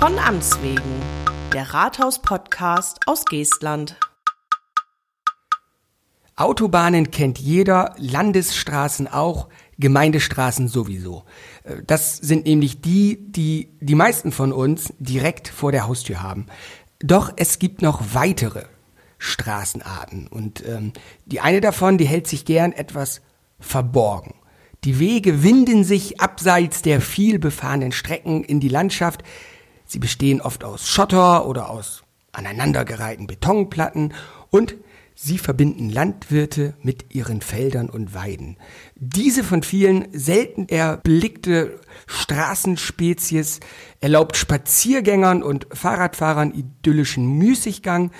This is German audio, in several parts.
Von Amts wegen. Der Rathaus-Podcast aus Geestland. Autobahnen kennt jeder, Landesstraßen auch, Gemeindestraßen sowieso. Äh, Das sind nämlich die, die die meisten von uns direkt vor der Haustür haben. Doch es gibt noch weitere Straßenarten und ähm, die eine davon, die hält sich gern etwas verborgen. Die Wege winden sich abseits der viel befahrenen Strecken in die Landschaft. Sie bestehen oft aus Schotter oder aus aneinandergereihten Betonplatten und sie verbinden Landwirte mit ihren Feldern und Weiden. Diese von vielen selten erblickte Straßenspezies erlaubt Spaziergängern und Fahrradfahrern idyllischen Müßiggang,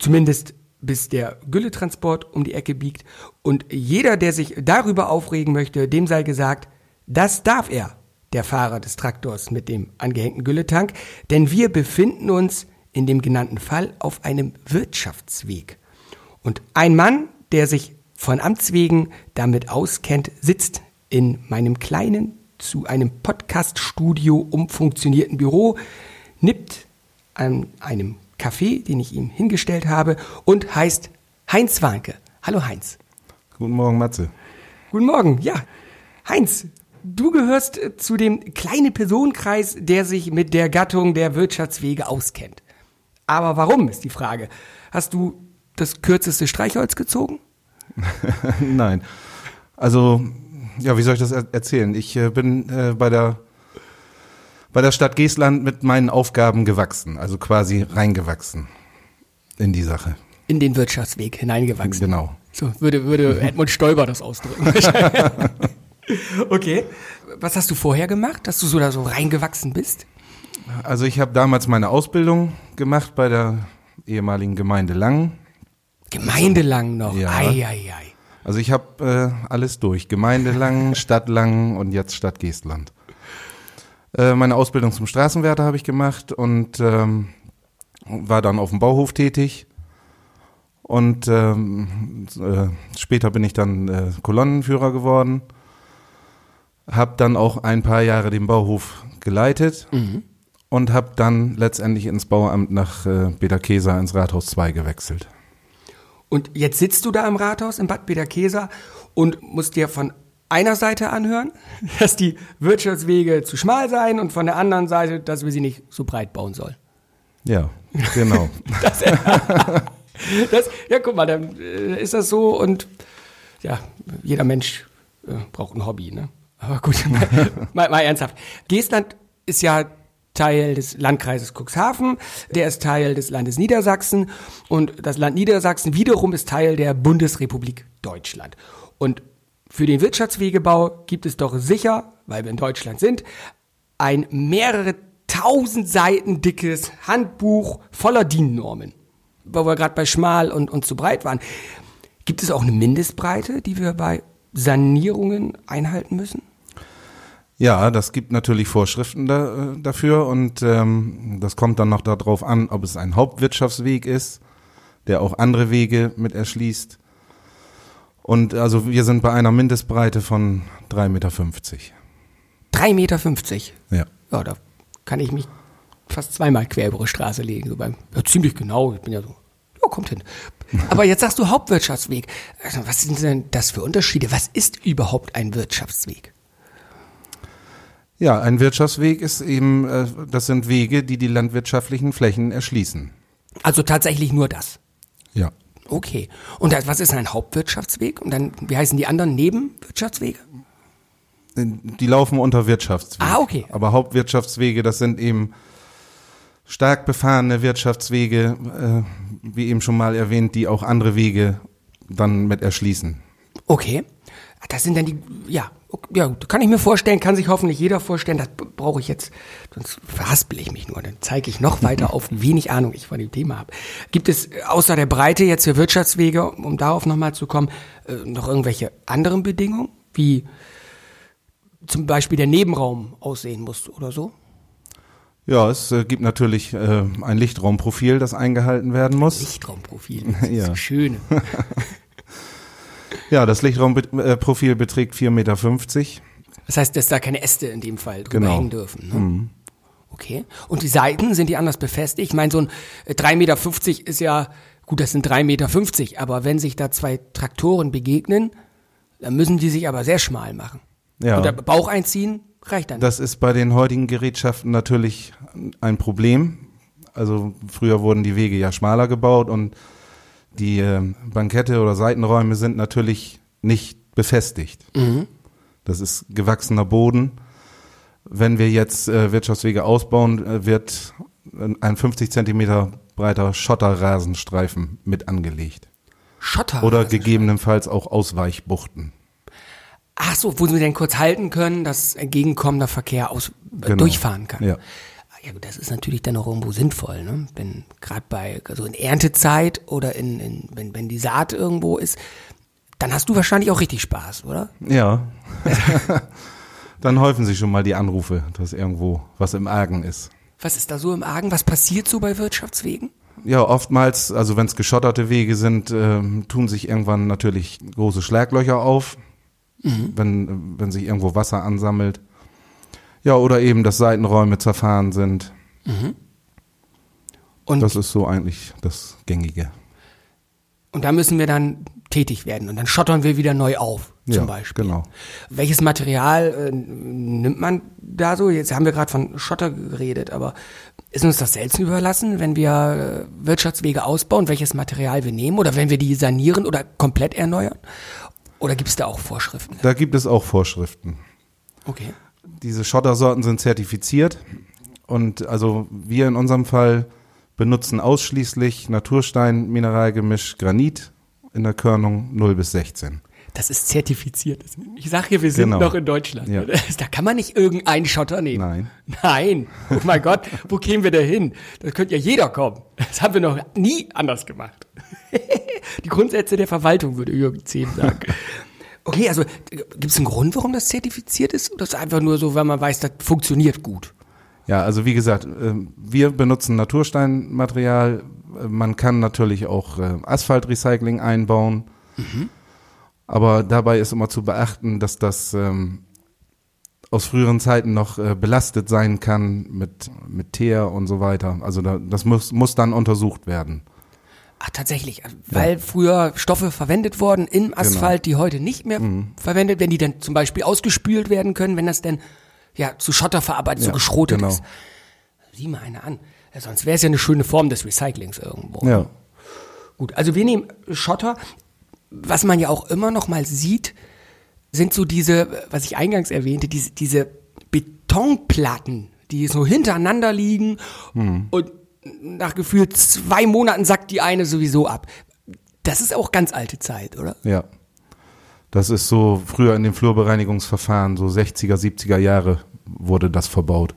zumindest bis der Gülletransport um die Ecke biegt. Und jeder, der sich darüber aufregen möchte, dem sei gesagt, das darf er, der Fahrer des Traktors mit dem angehängten Gülletank, denn wir befinden uns in dem genannten Fall auf einem Wirtschaftsweg. Und ein Mann, der sich von Amts wegen damit auskennt, sitzt in meinem kleinen, zu einem Podcast-Studio umfunktionierten Büro, nippt an einem Kaffee, den ich ihm hingestellt habe, und heißt Heinz Warnke. Hallo Heinz. Guten Morgen, Matze. Guten Morgen. Ja, Heinz, du gehörst äh, zu dem kleinen Personenkreis, der sich mit der Gattung der Wirtschaftswege auskennt. Aber warum ist die Frage? Hast du das kürzeste Streichholz gezogen? Nein. Also, ja, wie soll ich das er erzählen? Ich äh, bin äh, bei der bei der Stadt Geestland mit meinen Aufgaben gewachsen, also quasi reingewachsen in die Sache. In den Wirtschaftsweg hineingewachsen. Genau. So würde, würde Edmund Stoiber das ausdrücken. okay. Was hast du vorher gemacht, dass du so da so reingewachsen bist? Also ich habe damals meine Ausbildung gemacht bei der ehemaligen Gemeinde Langen. Gemeindelang noch. Ja. Ei, ei, ei. Also ich habe äh, alles durch. Gemeinde Langen, Stadt Langen und jetzt Stadt Geestland. Äh, meine Ausbildung zum Straßenwärter habe ich gemacht und ähm, war dann auf dem Bauhof tätig. Und ähm, äh, später bin ich dann äh, Kolonnenführer geworden. Hab dann auch ein paar Jahre den Bauhof geleitet und habe dann letztendlich ins Bauamt nach äh, Bederkesa ins Rathaus 2 gewechselt. Und jetzt sitzt du da im Rathaus in Bad Bederkesa und musst dir von einer Seite anhören, dass die Wirtschaftswege zu schmal seien und von der anderen Seite, dass wir sie nicht so breit bauen sollen. Ja, genau. Das, ja, guck mal, dann äh, ist das so und ja, jeder Mensch äh, braucht ein Hobby, ne? Aber gut, mal, mal, mal ernsthaft. Geestland ist ja Teil des Landkreises Cuxhaven, der ist Teil des Landes Niedersachsen und das Land Niedersachsen wiederum ist Teil der Bundesrepublik Deutschland. Und für den Wirtschaftswegebau gibt es doch sicher, weil wir in Deutschland sind, ein mehrere tausend Seiten dickes Handbuch voller DIN-Normen. Weil wir gerade bei schmal und, und zu breit waren. Gibt es auch eine Mindestbreite, die wir bei Sanierungen einhalten müssen? Ja, das gibt natürlich Vorschriften da, äh, dafür und ähm, das kommt dann noch darauf an, ob es ein Hauptwirtschaftsweg ist, der auch andere Wege mit erschließt. Und also wir sind bei einer Mindestbreite von 3,50 Meter. 3,50 Meter. Ja. Ja, da kann ich mich fast zweimal quer über die Straße legen. So beim, ja, ziemlich genau. Ich bin ja so, ja, kommt hin. Aber jetzt sagst du Hauptwirtschaftsweg. Also, was sind denn das für Unterschiede? Was ist überhaupt ein Wirtschaftsweg? Ja, ein Wirtschaftsweg ist eben, äh, das sind Wege, die die landwirtschaftlichen Flächen erschließen. Also tatsächlich nur das. Ja. Okay. Und das- was ist ein Hauptwirtschaftsweg? Und dann, wie heißen die anderen Nebenwirtschaftswege? Die laufen unter Wirtschaftsweg. Ah, okay. Aber Hauptwirtschaftswege, das sind eben stark befahrene Wirtschaftswege, äh, wie eben schon mal erwähnt, die auch andere Wege dann mit erschließen. Okay. Das sind dann die, ja, ja, kann ich mir vorstellen, kann sich hoffentlich jeder vorstellen, das brauche ich jetzt, sonst verhaspel ich mich nur, dann zeige ich noch weiter auf, wie wenig Ahnung ich von dem Thema habe. Gibt es äh, außer der Breite jetzt für Wirtschaftswege, um darauf nochmal zu kommen, äh, noch irgendwelche anderen Bedingungen, wie zum Beispiel der Nebenraum aussehen muss oder so? Ja, es äh, gibt natürlich äh, ein Lichtraumprofil, das eingehalten werden muss. Lichtraumprofil, das ist Ja. so schön. Ja, das Lichtraumprofil beträgt 4,50 Meter. Das heißt, dass da keine Äste in dem Fall drüber Genau. hängen dürfen. Ne? Okay. Und die Seiten, sind die anders befestigt? Ich meine, so ein äh, 3,50 Meter ist ja, gut, das sind 3,50 Meter, aber wenn sich da zwei Traktoren begegnen, dann müssen die sich aber sehr schmal machen. Ja. Und der Bauch einziehen reicht dann. Das ist bei den heutigen Gerätschaften natürlich ein Problem. Also früher wurden die Wege ja schmaler gebaut und die äh, Bankette oder Seitenräume sind natürlich nicht befestigt. Das ist gewachsener Boden. Wenn wir jetzt äh, Wirtschaftswege ausbauen, äh, wird ein 50 Zentimeter breiter Schotterrasenstreifen mit angelegt. Schotter. Oder gegebenenfalls auch Ausweichbuchten. Ach so, wo sie denn kurz halten können, dass entgegenkommender Verkehr aus, äh, Genau. durchfahren kann. Ja. Ja gut, das ist natürlich dann auch irgendwo sinnvoll, ne? Wenn gerade bei so in Erntezeit oder in, in wenn, wenn die Saat irgendwo ist, dann hast du wahrscheinlich auch richtig Spaß, oder? Ja. Dann häufen sich schon mal die Anrufe, dass irgendwo was im Argen ist. Was ist da so im Argen? Was passiert so bei Wirtschaftswegen? Ja, oftmals, also wenn es geschotterte Wege sind, ähm, tun sich irgendwann natürlich große Schlaglöcher auf, wenn, wenn sich irgendwo Wasser ansammelt. Ja, oder eben, dass Seitenräume zerfahren sind. Und, Das ist so eigentlich das Gängige. und da müssen wir dann tätig werden und dann schottern wir wieder neu auf, zum ja, Beispiel. Genau. Welches Material äh, nimmt man da so? Jetzt haben wir gerade von Schotter geredet, aber ist uns das selbst überlassen, wenn wir äh, Wirtschaftswege ausbauen, welches Material wir nehmen oder wenn wir die sanieren oder komplett erneuern? Oder gibt es da auch Vorschriften? Da gibt es auch Vorschriften. Okay. Diese Schottersorten sind zertifiziert und also wir in unserem Fall benutzen ausschließlich Naturstein, Mineralgemisch, Granit in der Körnung 0 bis 16. Das ist zertifiziert. Ich sag hier, wir sind Genau. noch in Deutschland. Ja. Da kann man nicht irgendeinen Schotter nehmen. Nein. Nein. Oh mein Gott, wo kämen wir da hin? Da könnte ja jeder kommen. Das haben wir noch nie anders gemacht. Die Grundsätze der Verwaltung, würde Jürgen Zehn sagen. Okay, also gibt es einen Grund, warum das zertifiziert ist? Oder ist es einfach nur so, weil man weiß, das funktioniert gut? Ja, also wie gesagt, ähm, wir benutzen Natursteinmaterial. Man kann natürlich auch äh, Asphaltrecycling einbauen. Aber dabei ist immer zu beachten, dass das ähm, aus früheren Zeiten noch äh, belastet sein kann mit, mit Teer und so weiter. Also da, das muss, muss dann untersucht werden. Ach, tatsächlich, weil früher Stoffe verwendet wurden im Asphalt, die heute nicht mehr Mhm. verwendet werden, die dann zum Beispiel ausgespült werden können, wenn das denn ja zu Schotter verarbeitet, so Ja, geschrotet genau. ist. Sieh mal eine an. Ja, sonst wäre es ja eine schöne Form des Recyclings irgendwo. Ja. Gut, also wir nehmen Schotter. Was man ja auch immer noch mal sieht, sind so diese, was ich eingangs erwähnte, diese, diese Betonplatten, die so hintereinander liegen und nach gefühlt zwei Monaten sackt die eine sowieso ab. Das ist auch ganz alte Zeit, oder? Ja. Das ist so früher in den Flurbereinigungsverfahren, so 60er, 70er Jahre wurde das verbaut.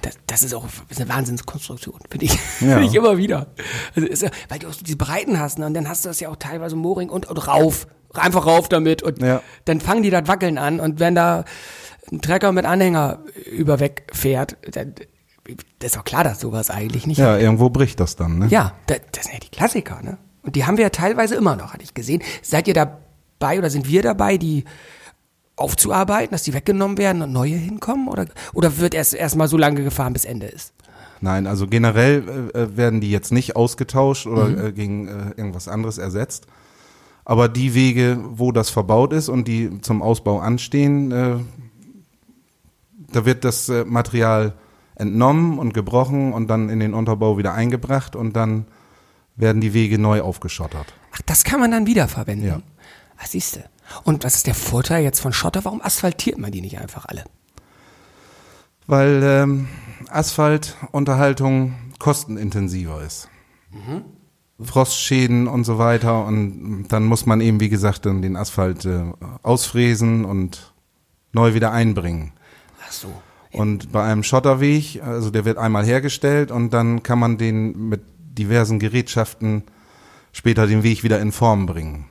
Das, das ist auch ist eine Wahnsinnskonstruktion, finde ich. Ja. Finde ich immer wieder. Also ist weil du auch diese Breiten hast, ne? und dann hast du das ja auch teilweise Mooring und, und rauf. Einfach rauf damit und Ja. dann fangen die das Wackeln an und wenn da ein Trecker mit Anhänger über wegfährt, dann, das ist doch klar, dass sowas eigentlich nicht. Ja, irgendwo bricht das dann, ne? Ja, das, das sind ja die Klassiker, ne? Und die haben wir ja teilweise immer noch, hatte ich gesehen. Seid ihr dabei oder sind wir dabei, die aufzuarbeiten, dass die weggenommen werden und neue hinkommen? Oder, oder wird erst erstmal so lange gefahren, bis Ende ist? Nein, also generell äh, äh, werden die jetzt nicht ausgetauscht oder äh, gegen äh, irgendwas anderes ersetzt. Aber die Wege, wo das verbaut ist und die zum Ausbau anstehen, äh, da wird das äh, Material entnommen und gebrochen und dann in den Unterbau wieder eingebracht und dann werden die Wege neu aufgeschottert. Ach, das kann man dann wiederverwenden. Ja. Ach, siehst du. Und was ist der Vorteil jetzt von Schotter? Warum asphaltiert man die nicht einfach alle? Weil ähm, Asphaltunterhaltung kostenintensiver ist. Frostschäden und so weiter und dann muss man eben, wie gesagt, dann den Asphalt äh, ausfräsen und neu wieder einbringen. Ach so. Und bei einem Schotterweg, also der wird einmal hergestellt und dann kann man den mit diversen Gerätschaften später den Weg wieder in Form bringen.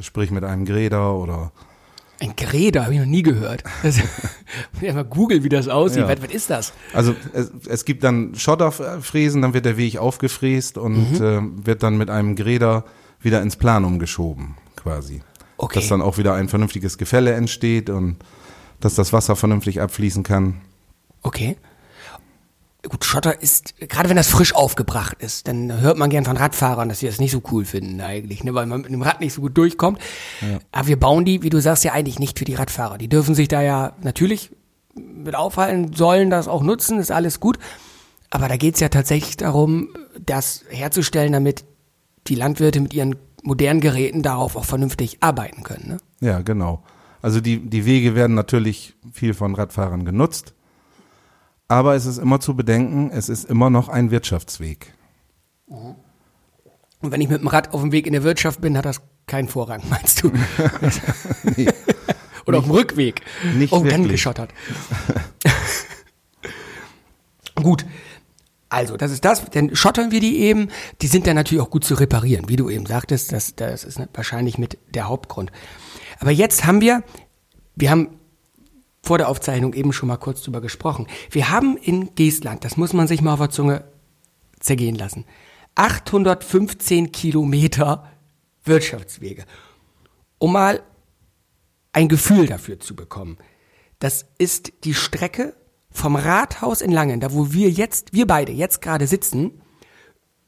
Sprich mit einem Gräder oder Ein Gräder, habe ich noch nie gehört. Das, ja, mal googeln, wie das aussieht. Ja. Was, was ist das? Also es, es gibt dann Schotterfräsen, dann wird der Weg aufgefräst und Mhm. äh, wird dann mit einem Gräder wieder ins Planum geschoben, quasi. Okay. Dass dann auch wieder ein vernünftiges Gefälle entsteht und dass das Wasser vernünftig abfließen kann. Okay. gut, Schotter ist, gerade wenn das frisch aufgebracht ist, dann hört man gern von Radfahrern, dass sie das nicht so cool finden eigentlich, ne, weil man mit dem Rad nicht so gut durchkommt. Ja. Aber wir bauen die, wie du sagst, ja eigentlich nicht für die Radfahrer. Die dürfen sich da ja natürlich mit aufhalten, sollen das auch nutzen, ist alles gut. Aber da geht's ja tatsächlich darum, das herzustellen, damit die Landwirte mit ihren modernen Geräten darauf auch vernünftig arbeiten können. Ne? Ja, genau. Also die, die Wege werden natürlich viel von Radfahrern genutzt. Aber es ist immer zu bedenken, es ist immer noch ein Wirtschaftsweg. Und wenn ich mit dem Rad auf dem Weg in der Wirtschaft bin, hat das keinen Vorrang, meinst du? nee. Oder nicht, auf dem Rückweg. Nicht oh, wirklich. dann geschottert. Gut. Also, das ist das, dann schottern wir die eben. Die sind dann natürlich auch gut zu reparieren, wie du eben sagtest. Das, das ist wahrscheinlich mit der Hauptgrund. Aber jetzt haben wir, wir haben vor der Aufzeichnung eben schon mal kurz drüber gesprochen. Wir haben in Geestland, das muss man sich mal auf der Zunge zergehen lassen, 815 Kilometer Wirtschaftswege. Um mal ein Gefühl dafür zu bekommen. Das ist die Strecke vom Rathaus in Langen, da wo wir jetzt, wir beide jetzt gerade sitzen,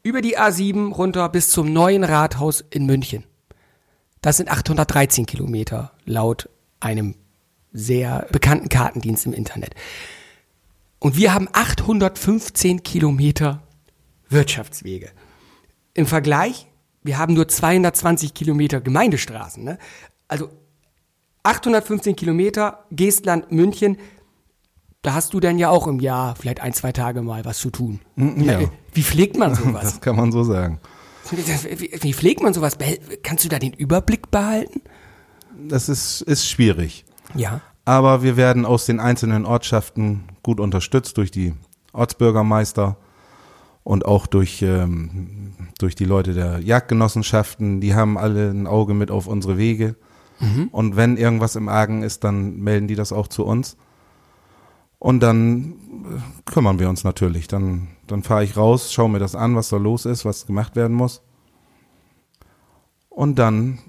über die A7 runter bis zum neuen Rathaus in München. Das sind 813 Kilometer laut einem sehr bekannten Kartendienst im Internet. Und wir haben 815 Kilometer Wirtschaftswege. Im Vergleich, wir haben nur 220 Kilometer Gemeindestraßen. Ne? Also 815 Kilometer, Geestland, München, da hast du dann ja auch im Jahr vielleicht ein, zwei Tage mal was zu tun. Mm, ja. Wie pflegt man sowas? Das kann man so sagen. Wie, pflegt man sowas? Kannst du da den Überblick behalten? Das ist, ist schwierig. Ja. Aber wir werden aus den einzelnen Ortschaften gut unterstützt durch die Ortsbürgermeister und auch durch, ähm, durch die Leute der Jagdgenossenschaften. Die haben alle ein Auge mit auf unsere Wege. Mhm. Und wenn irgendwas im Argen ist, dann melden die das auch zu uns. Und dann äh, kümmern wir uns natürlich. Dann, dann fahre ich raus, schaue mir das an, was da los ist, was gemacht werden muss. Und dann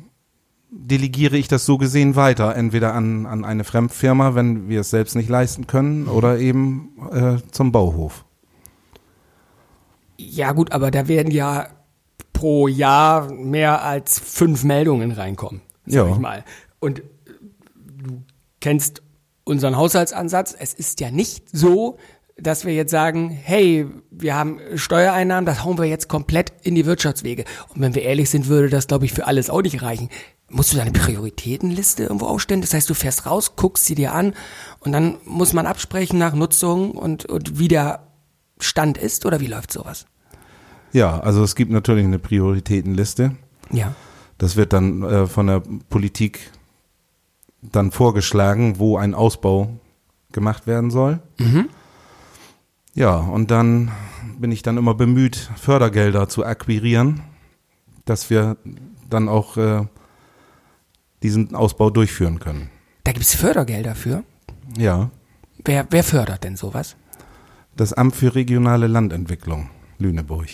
delegiere ich das so gesehen weiter, entweder an, an eine Fremdfirma, wenn wir es selbst nicht leisten können, mhm. oder eben äh, zum Bauhof. Ja gut, aber da werden ja pro Jahr mehr als fünf Meldungen reinkommen, sag ja. ich mal. Und du kennst unseren Haushaltsansatz. Es ist ja nicht so, dass wir jetzt sagen, hey, wir haben Steuereinnahmen, das hauen wir jetzt komplett in die Wirtschaftswege. Und wenn wir ehrlich sind, würde das, glaube ich, für alles auch nicht reichen. Musst du deine Prioritätenliste irgendwo aufstellen? Das heißt, du fährst raus, guckst sie dir an und dann muss man absprechen nach Nutzung und, und wie der Stand ist oder wie läuft sowas? Ja, also es gibt natürlich eine Prioritätenliste. Ja. Das wird dann äh, von der Politik dann vorgeschlagen, wo ein Ausbau gemacht werden soll. Mhm. Ja, und dann bin ich dann immer bemüht, Fördergelder zu akquirieren, dass wir dann auch äh, diesen Ausbau durchführen können. Da gibt es Fördergelder für? Ja. Wer, wer fördert denn sowas? Das Amt für regionale Landentwicklung, Lüneburg.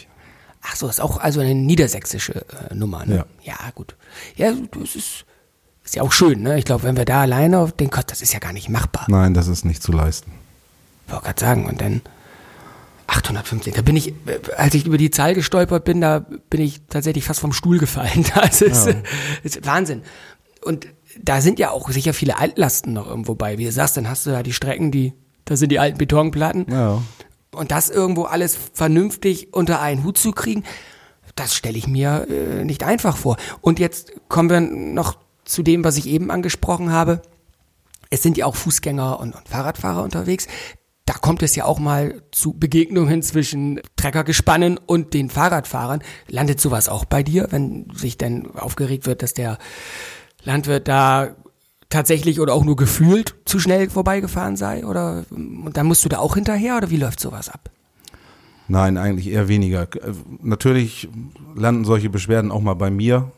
Ach so, ist auch also eine niedersächsische äh, Nummer, ne? Ja. ja, gut. Ja, das ist ist ja auch schön, ne? Ich glaube, wenn wir da alleine auf den Gott, das ist ja gar nicht machbar. Nein, das ist nicht zu leisten. Ich wollte gerade sagen, und dann 850. Da bin ich, als ich über die Zahl gestolpert bin, da bin ich tatsächlich fast vom Stuhl gefallen. Das ist, ja. ist Wahnsinn. Und da sind ja auch sicher viele Altlasten noch irgendwo bei. Wie du sagst, dann hast du da die Strecken, die, da sind die alten Betonplatten. Ja. Und das irgendwo alles vernünftig unter einen Hut zu kriegen, das stelle ich mir äh, nicht einfach vor. Und jetzt kommen wir noch zu dem, was ich eben angesprochen habe. Es sind ja auch Fußgänger und, und Fahrradfahrer unterwegs. Da kommt es ja auch mal zu Begegnungen zwischen Treckergespannen und den Fahrradfahrern. Landet sowas auch bei dir, wenn sich denn aufgeregt wird, dass der Landwirt da tatsächlich oder auch nur gefühlt zu schnell vorbeigefahren sei? Oder und dann musst du da auch hinterher oder wie läuft sowas ab? Nein, eigentlich eher weniger. Natürlich landen solche Beschwerden auch mal bei mir,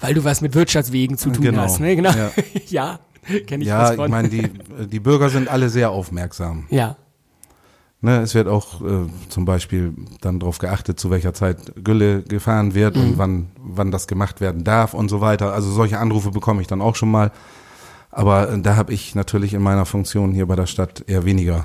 weil du was mit Wirtschaftswegen zu tun genau. hast, ne? Genau. Ja, ja kenne ich Ja, ich meine, die, die Bürger sind alle sehr aufmerksam. Ja. Ne, es wird auch äh, zum Beispiel dann darauf geachtet, zu welcher Zeit Gülle gefahren wird mhm. und wann, wann das gemacht werden darf und so weiter. Also solche Anrufe bekomme ich dann auch schon mal. Aber äh, da habe ich natürlich in meiner Funktion hier bei der Stadt eher weniger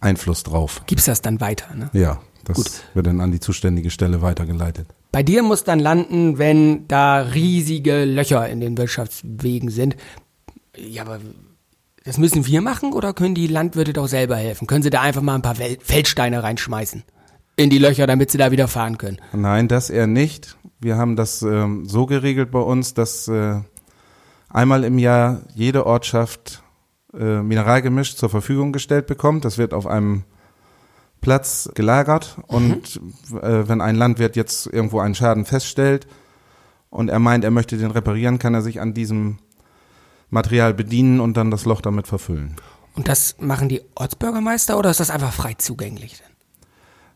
Einfluss drauf. Gibst das dann weiter, ne? Ja, das Gut. wird dann an die zuständige Stelle weitergeleitet. Bei dir muss dann landen, wenn da riesige Löcher in den Wirtschaftswegen sind. Ja, aber das müssen wir machen oder können die Landwirte doch selber helfen? Können sie da einfach mal ein paar Feldsteine reinschmeißen in die Löcher, damit sie da wieder fahren können? Nein, das eher nicht. Wir haben das ähm, so geregelt bei uns, dass äh, einmal im Jahr jede Ortschaft äh, Mineralgemisch zur Verfügung gestellt bekommt. Das wird auf einem Platz gelagert und äh, wenn ein Landwirt jetzt irgendwo einen Schaden feststellt und er meint, er möchte den reparieren, kann er sich an diesem Material bedienen und dann das Loch damit verfüllen. Und das machen die Ortsbürgermeister oder ist das einfach frei zugänglich? Denn?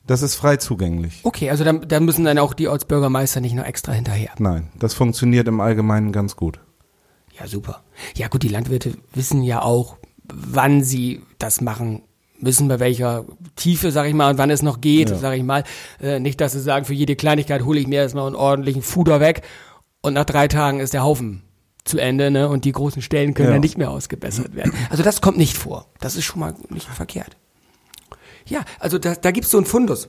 Das ist frei zugänglich. Okay, also dann, dann müssen dann auch die Ortsbürgermeister nicht noch extra hinterher. Nein, das funktioniert im Allgemeinen ganz gut. Ja, super. Ja gut, die Landwirte wissen ja auch, wann sie das machen müssen, bei welcher Tiefe, sag ich mal, und wann es noch geht, Ja. sag ich mal. Äh, nicht, dass sie sagen, für jede Kleinigkeit hole ich mir erstmal einen ordentlichen Fuder weg und nach drei Tagen ist der Haufen zu Ende, ne? Und die großen Stellen können Ja. dann nicht mehr ausgebessert werden. Also das kommt nicht vor. Das ist schon mal nicht verkehrt. Ja, also da, da gibt's so einen Fundus.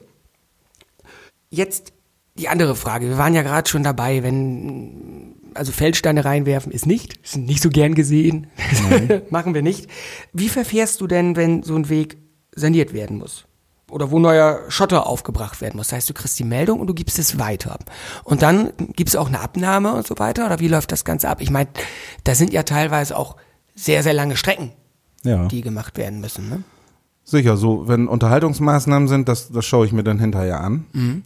Jetzt die andere Frage. Wir waren ja gerade schon dabei, wenn also Feldsteine reinwerfen ist nicht, ist nicht so gern gesehen, machen wir nicht. Wie verfährst du denn, wenn so ein Weg saniert werden muss? Oder wo neuer Schotter aufgebracht werden muss. Das heißt, du kriegst die Meldung und du gibst es weiter. Und dann gibt es auch eine Abnahme und so weiter. Oder wie läuft das Ganze ab? Ich meine, da sind ja teilweise auch sehr, sehr lange Strecken, Ja. die gemacht werden müssen. Ne? Sicher, so wenn Unterhaltungsmaßnahmen sind, das, das schaue ich mir dann hinterher an.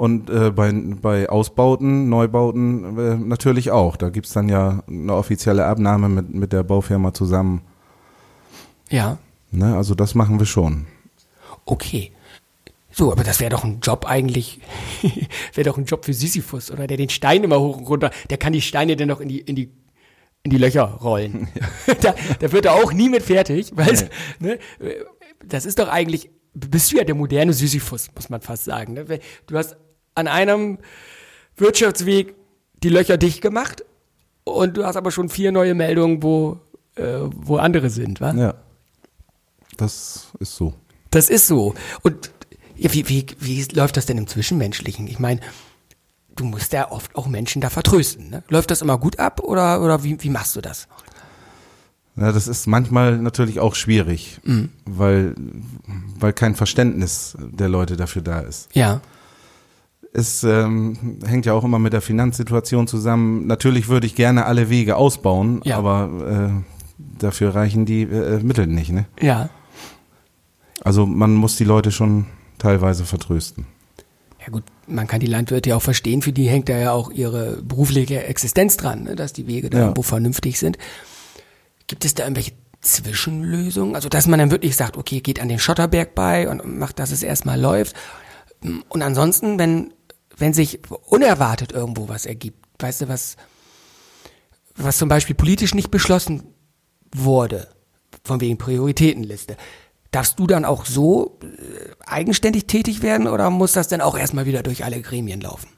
Und äh, bei, bei Ausbauten, Neubauten äh, natürlich auch. Da gibt's dann ja eine offizielle Abnahme mit, mit der Baufirma zusammen. Ja. Ne? Also das machen wir schon. Okay. So, aber das wäre doch ein Job eigentlich, wäre doch ein Job für Sisyphus, oder? Der den Stein immer hoch und runter, der kann die Steine dann noch in die, in die, in die Löcher rollen. da, da wird er auch nie mit fertig, weil, ne, das ist doch eigentlich, bist du ja der moderne Sisyphus, muss man fast sagen. Ne? Du hast an einem Wirtschaftsweg die Löcher dicht gemacht und du hast aber schon vier neue Meldungen, wo, äh, wo andere sind, wa? Ja. Das ist so. Das ist so. Und wie, wie, wie läuft das denn im Zwischenmenschlichen? Ich meine, du musst ja oft auch Menschen da vertrösten. Ne? Läuft das immer gut ab oder, oder wie, wie machst du das? Ja, das ist manchmal natürlich auch schwierig, weil, weil kein Verständnis der Leute dafür da ist. Ja. Es ähm, hängt ja auch immer mit der Finanzsituation zusammen. Natürlich würde ich gerne alle Wege ausbauen, Ja. aber äh, dafür reichen die äh, Mittel nicht. Ne? Ja. Also man muss die Leute schon teilweise vertrösten. Ja gut, man kann die Landwirte ja auch verstehen, für die hängt da ja auch ihre berufliche Existenz dran, ne? dass die Wege da Ja. irgendwo vernünftig sind. Gibt es da irgendwelche Zwischenlösungen? Also dass man dann wirklich sagt, okay, geht an den Schotterberg bei und macht, dass es erstmal läuft. Und ansonsten, wenn, wenn sich unerwartet irgendwo was ergibt, weißt du, was, was zum Beispiel politisch nicht beschlossen wurde, von wegen Prioritätenliste, darfst du dann auch so äh, eigenständig tätig werden oder muss das dann auch erstmal wieder durch alle Gremien laufen?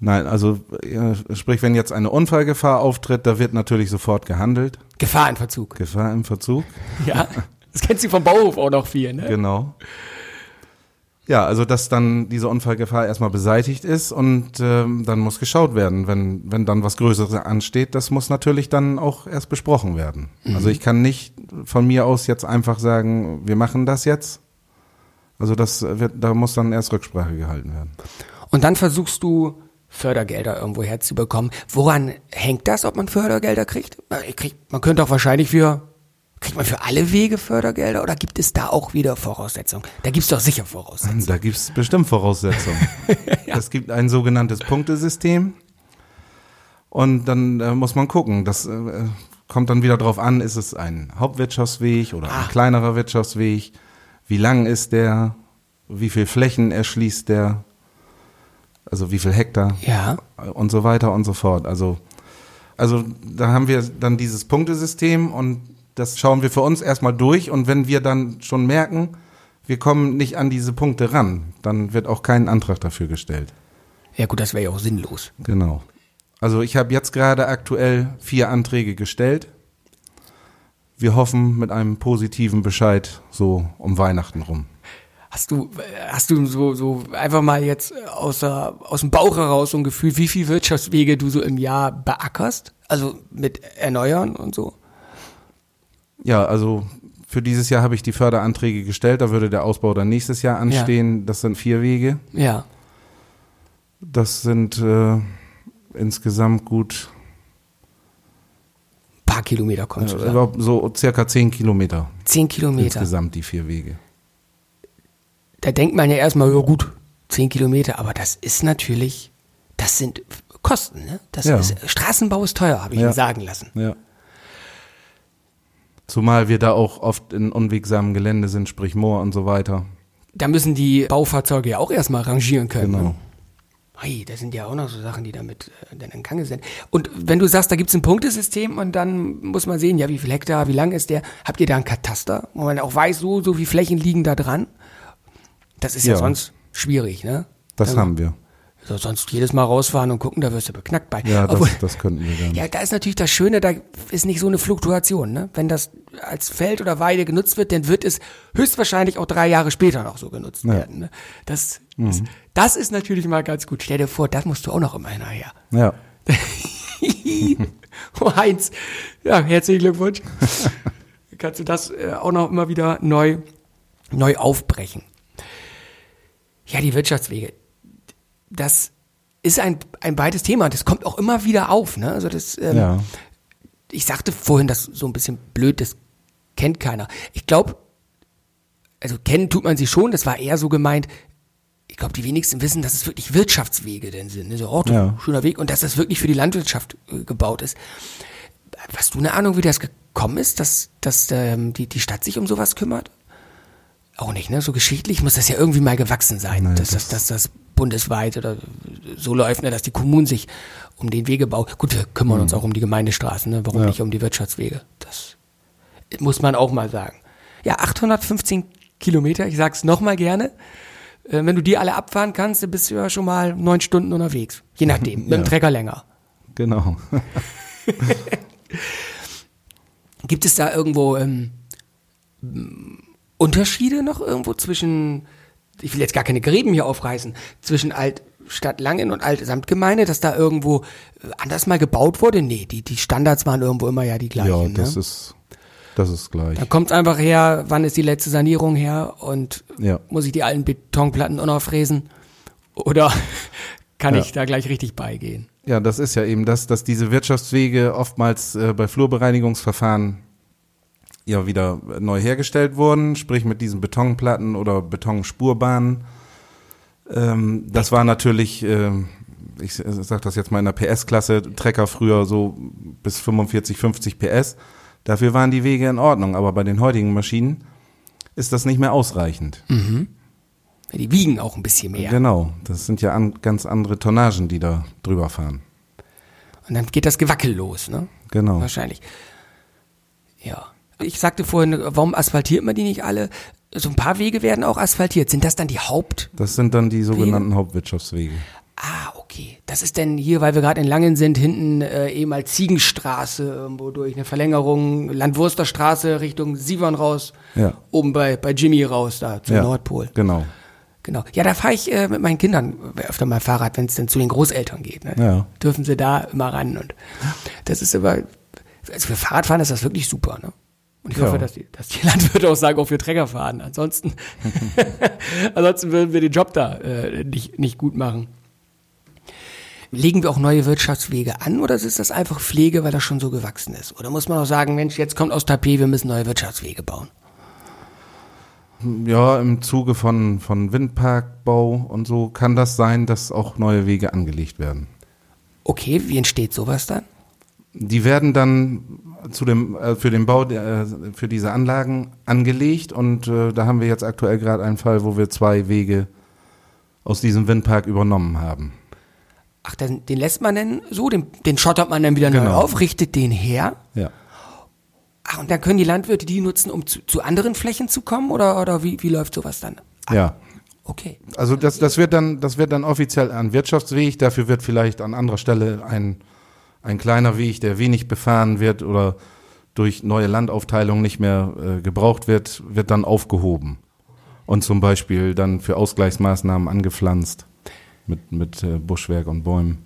Nein, also ja, sprich, wenn jetzt eine Unfallgefahr auftritt, da wird natürlich sofort gehandelt. Gefahr in Verzug. Gefahr im Verzug, Ja, das kennst du vom Bauhof auch noch viel, ne? genau. Ja, also dass dann diese Unfallgefahr erstmal beseitigt ist und ähm, dann muss geschaut werden, wenn, wenn dann was Größeres ansteht, das muss natürlich dann auch erst besprochen werden. Also ich kann nicht von mir aus jetzt einfach sagen, wir machen das jetzt. Also das wird, da muss dann erst Rücksprache gehalten werden. Und dann versuchst du Fördergelder irgendwo herzubekommen. Woran hängt das, ob man Fördergelder kriegt? Man, kriegt, man könnte auch wahrscheinlich für, kriegt man für alle Wege Fördergelder oder gibt es da auch wieder Voraussetzungen? Da gibt es doch sicher Voraussetzungen. Da gibt's bestimmt Voraussetzungen. Es gibt ein sogenanntes Punktesystem und dann äh, muss man gucken. Das äh, kommt dann wieder drauf an, ist es ein Hauptwirtschaftsweg oder ein kleinerer Wirtschaftsweg? Wie lang ist der? Wie viel Flächen erschließt der? Also wie viel Hektar? Ja. und so weiter und so fort. Also, also da haben wir dann dieses Punktesystem und das schauen wir für uns erstmal durch und wenn wir dann schon merken, wir kommen nicht an diese Punkte ran, dann wird auch kein Antrag dafür gestellt. Ja gut, das wäre ja auch sinnlos. Genau. Also ich habe jetzt gerade aktuell vier Anträge gestellt. wir hoffen mit einem positiven Bescheid so um Weihnachten rum. Hast du, hast du so, so einfach mal jetzt aus, der, aus dem Bauch heraus so ein Gefühl, wie viel Wirtschaftswege du so im Jahr beackerst? Also mit Erneuern und so? Ja, also für dieses Jahr habe ich die Förderanträge gestellt. Da würde der Ausbau dann nächstes Jahr anstehen. Ja. Das sind vier Wege. Ja. Das sind äh, insgesamt gut ein paar Kilometer kommst du ja, So circa zehn Kilometer. Zehn Kilometer. Insgesamt die vier Wege da denkt man ja erstmal, ja gut, zehn Kilometer, aber das ist natürlich, das sind Kosten, ne? Das ja. ist, Straßenbau ist teuer, habe ich ja. mir sagen lassen. Ja. Zumal wir da auch oft in unwegsamen Gelände sind, sprich Moor und so weiter. Da müssen die Baufahrzeuge ja auch erstmal rangieren können. Genau. Ne? Hey, das sind ja auch noch so Sachen, die damit äh, dann in Gange sind. Und wenn du sagst, da gibt es ein Punktesystem und dann muss man sehen, ja, wie viel Hektar, wie lang ist der? Habt ihr da ein Kataster, wo man auch weiß, so, so wie Flächen liegen da dran? Das ist ja, ja sonst schwierig, ne? Das also, haben wir. So, sonst jedes Mal rausfahren und gucken, da wirst du beknackt bei. Ja, das, Obwohl, das könnten wir dann. Ja, da ist natürlich das Schöne, da ist nicht so eine Fluktuation. Ne? Wenn das als Feld oder Weide genutzt wird, dann wird es höchstwahrscheinlich auch drei Jahre später noch so genutzt ja. werden. Ne? Das, mhm. ist, das ist natürlich mal ganz gut. Stell dir vor, das musst du auch noch immer hinterher. Ja. oh, Heinz, ja, herzlichen Glückwunsch. Kannst du das äh, auch noch immer wieder neu, neu aufbrechen. Ja, die Wirtschaftswege. Das ist ein, ein breites Thema. Das kommt auch immer wieder auf. Ne? Also das, ähm, ja. Ich sagte vorhin, das so ein bisschen blöd, das kennt keiner. Ich glaube, also kennen tut man sie schon, das war eher so gemeint, ich glaube, die wenigsten wissen, dass es wirklich Wirtschaftswege denn sind. Also Orte, ja. schöner Weg und dass das wirklich für die Landwirtschaft äh, gebaut ist. Hast du eine Ahnung, wie das gekommen ist, dass, dass ähm, die, die Stadt sich um sowas kümmert? auch nicht, ne? So geschichtlich muss das ja irgendwie mal gewachsen sein, Nein, dass, das, dass das bundesweit oder so läuft, ne, dass die Kommunen sich um den Wegebau, gut, wir kümmern mhm. uns auch um die Gemeindestraßen, ne? warum ja. nicht um die Wirtschaftswege? Das muss man auch mal sagen. Ja, 815 Kilometer, ich sag's nochmal gerne. Äh, wenn du die alle abfahren kannst, dann bist du ja schon mal neun Stunden unterwegs. Je nachdem, mit dem Trecker länger. Genau. Gibt es da irgendwo ähm, Unterschiede noch irgendwo zwischen, ich will jetzt gar keine Gräben hier aufreißen, zwischen Alt Stadt Langen und Alte Samtgemeinde, dass da irgendwo äh, anders mal gebaut wurde? Nee, die, die Standards waren irgendwo immer ja die gleichen. Ja, das ne? ist das ist gleich. Da kommt einfach her, wann ist die letzte Sanierung her und ja. muss ich die alten Betonplatten auch noch fräsen? Oder kann ja. ich da gleich richtig beigehen? Ja, das ist ja eben das, dass diese Wirtschaftswege oftmals äh, bei Flurbereinigungsverfahren ja wieder neu hergestellt wurden, sprich mit diesen Betonplatten oder Betonspurbahnen. Ähm, das war natürlich, äh, ich sage das jetzt mal in der PS-Klasse, Trecker früher so bis 45, 50 PS. Dafür waren die Wege in Ordnung, aber bei den heutigen Maschinen ist das nicht mehr ausreichend. Mhm. Die wiegen auch ein bisschen mehr. Genau, das sind ja an, ganz andere Tonnagen, die da drüber fahren. Und dann geht das Gewackel los, ne? Genau. Wahrscheinlich. Ja. Ich sagte vorhin, warum asphaltiert man die nicht alle? So ein paar Wege werden auch asphaltiert. Sind das dann die Haupt? Das sind dann die sogenannten Wege? Hauptwirtschaftswege. Ah, okay. Das ist denn hier, weil wir gerade in Langen sind, hinten äh, ehemals Ziegenstraße, irgendwo durch eine Verlängerung, Landwursterstraße Richtung Sievern raus, ja. oben bei, bei Jimmy raus, da zum ja, Nordpol. Genau. Genau. Ja, da fahre ich äh, mit meinen Kindern öfter mal Fahrrad, wenn es denn zu den Großeltern geht. Ne? Ja. Dürfen sie da immer ran. Und das ist aber, also für Fahrradfahren ist das wirklich super, ne? Und ich ja. hoffe, dass die, dass die Landwirte auch sagen, auch für Träger fahren. Ansonsten, ansonsten würden wir den Job da äh, nicht, nicht gut machen. Legen wir auch neue Wirtschaftswege an oder ist das einfach Pflege, weil das schon so gewachsen ist? Oder muss man auch sagen, Mensch, jetzt kommt aus Tapet, wir müssen neue Wirtschaftswege bauen? Ja, im Zuge von, von Windparkbau und so kann das sein, dass auch neue Wege angelegt werden. Okay, wie entsteht sowas dann? Die werden dann zu dem, äh, für den Bau der, äh, für diese Anlagen angelegt und äh, da haben wir jetzt aktuell gerade einen Fall, wo wir zwei Wege aus diesem Windpark übernommen haben. Ach, den, den lässt man denn so, den, den schottert man dann wieder genau. neu auf, richtet den her. Ja. Ach, und dann können die Landwirte die nutzen, um zu, zu anderen Flächen zu kommen oder, oder wie, wie läuft sowas dann? Ah, ja. Okay. Also das, das wird dann, das wird dann offiziell ein Wirtschaftsweg, dafür wird vielleicht an anderer Stelle ein ein kleiner Weg, der wenig befahren wird oder durch neue Landaufteilung nicht mehr äh, gebraucht wird, wird dann aufgehoben und zum Beispiel dann für Ausgleichsmaßnahmen angepflanzt mit, mit äh, Buschwerk und Bäumen.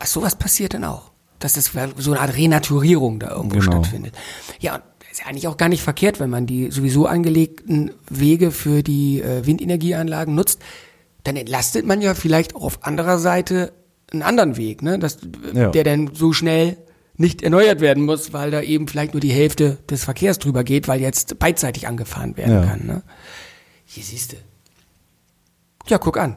Ach, sowas passiert dann auch. Dass das so eine Art Renaturierung da irgendwo Genau. stattfindet. Ja, ist ja eigentlich auch gar nicht verkehrt, wenn man die sowieso angelegten Wege für die äh, Windenergieanlagen nutzt. Dann entlastet man ja vielleicht auch auf anderer Seite einen anderen Weg, ne? Das, Ja. der dann so schnell nicht erneuert werden muss, weil da eben vielleicht nur die Hälfte des Verkehrs drüber geht, weil jetzt beidseitig angefahren werden Ja. kann. Ne? Hier siehst du. Ja, guck an.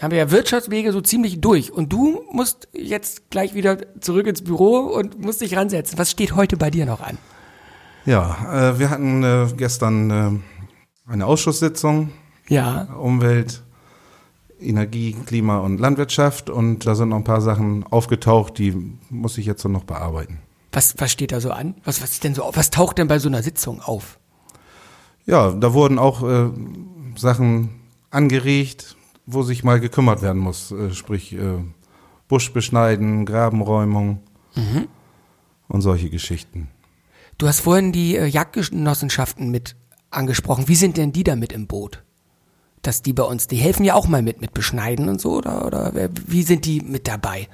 Haben wir ja Wirtschaftswege so ziemlich durch. Und du musst jetzt gleich wieder zurück ins Büro und musst dich ransetzen. Was steht heute bei dir noch an? Ja, äh, wir hatten äh, gestern äh, eine Ausschusssitzung Ja. Umwelt, Energie, Klima und Landwirtschaft und da sind noch ein paar Sachen aufgetaucht, die muss ich jetzt noch bearbeiten. Was, was steht da so an? Was, was ist denn so, auf- was taucht denn bei so einer Sitzung auf? Ja, da wurden auch äh, Sachen angeregt, wo sich mal gekümmert werden muss, äh, sprich äh, Busch beschneiden, Grabenräumung und solche Geschichten. Du hast vorhin die äh, Jagdgenossenschaften mit angesprochen. Wie sind denn die da mit im Boot? Dass die bei uns, die helfen ja auch mal mit, mit Beschneiden und so, oder, oder wie sind die mit dabei?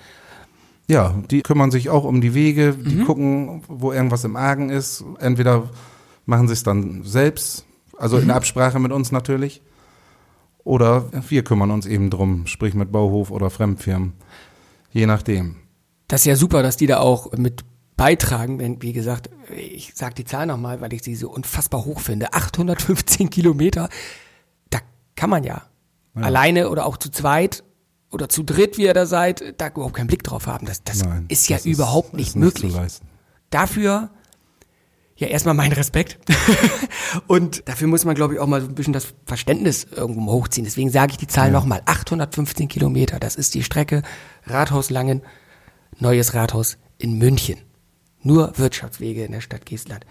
Ja, die kümmern sich auch um die Wege, die gucken, wo irgendwas im Argen ist. Entweder machen sie es dann selbst, also in Absprache mit uns natürlich, oder wir kümmern uns eben drum, sprich mit Bauhof oder Fremdfirmen, je nachdem. Das ist ja super, dass die da auch mit beitragen, wenn, wie gesagt, ich sag die Zahl nochmal, weil ich sie so unfassbar hoch finde. 815 Kilometer, kann man ja, alleine oder auch zu zweit oder zu dritt, wie ihr da seid, da überhaupt keinen Blick drauf haben. Das, das Nein, ist ja das überhaupt nicht ist möglich. dafür ja erstmal mein Respekt. und dafür muss man, glaube ich, auch mal so ein bisschen das Verständnis irgendwo hochziehen. Deswegen sage ich die Zahl nochmal. 815 Kilometer, das ist die Strecke Rathaus Langen, neues Rathaus in München. Nur Wirtschaftswege in der Stadt Geestland.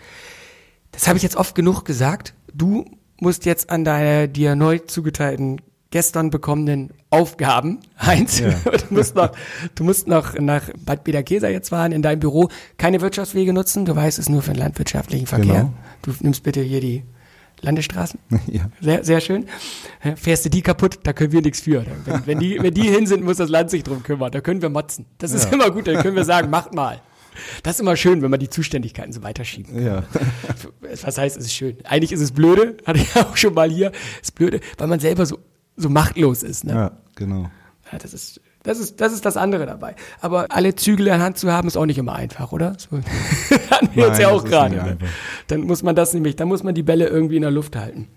Das habe ich jetzt oft genug gesagt. Du musst jetzt an deine dir neu zugeteilten, gestern bekommenen Aufgaben, Heinz, Ja. du, musst noch, du musst noch nach Bad Bederkesa jetzt fahren, in deinem Büro keine Wirtschaftswege nutzen. Du weißt es nur für den landwirtschaftlichen Verkehr. Genau. Du nimmst bitte hier die Landesstraßen. Ja. Sehr, sehr schön. Fährst du die kaputt, da können wir nichts für. Wenn, wenn, die, wenn die hin sind, muss das Land sich drum kümmern. Da können wir motzen. Das ist Ja. immer gut, dann können wir sagen, macht mal. Das ist immer schön, wenn man die Zuständigkeiten so weiterschieben. Ja. Was heißt, es ist schön? Eigentlich ist es blöde, hatte ich auch schon mal hier. Ist blöde, weil man selber so, so machtlos ist. Ne? ja, genau. Ja, das ist, das ist, das ist das andere dabei. Aber alle Zügel in der Hand zu haben, ist auch nicht immer einfach, oder? So, hatten wir uns ja auch ist gerade. Ne? Dann muss man das nämlich, dann muss man die Bälle irgendwie in der Luft halten.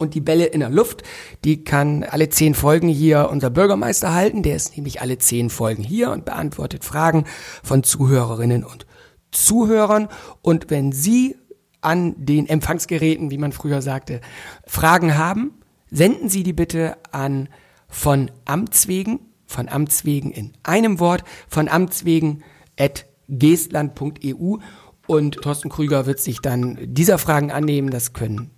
Und die Bälle in der Luft, die kann alle zehn Folgen hier unser Bürgermeister halten. Der ist nämlich alle zehn Folgen hier und beantwortet Fragen von Zuhörerinnen und Zuhörern. Und wenn Sie an den Empfangsgeräten, wie man früher sagte, Fragen haben, senden Sie die bitte an von Amts wegen, von Amts wegen in einem Wort, von Amts wegen at geestland.eu und Thorsten Krüger wird sich dann dieser Fragen annehmen. Das können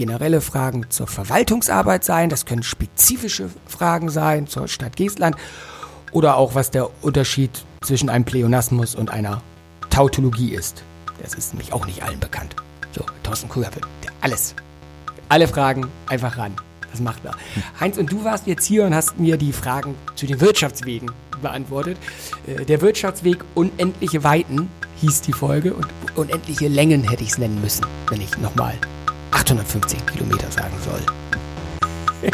generelle Fragen zur Verwaltungsarbeit sein, das können spezifische Fragen sein zur Stadt Geestland oder auch was der Unterschied zwischen einem Pleonasmus und einer Tautologie ist. Das ist nämlich auch nicht allen bekannt. So, Thorsten der alles, alle Fragen einfach ran. Das macht er. Heinz, und du warst jetzt hier und hast mir die Fragen zu den Wirtschaftswegen beantwortet. Äh, Der Wirtschaftsweg Unendliche Weiten hieß die Folge und unendliche Längen hätte ich es nennen müssen, wenn ich nochmal 815 Kilometer sagen soll.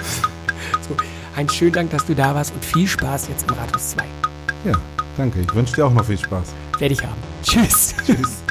so, Heinz, schönen Dank, dass du da warst und viel Spaß jetzt im Rathaus 2. Ja, danke. Ich wünsche dir auch noch viel Spaß. Werde ich haben. Tschüss. Tschüss.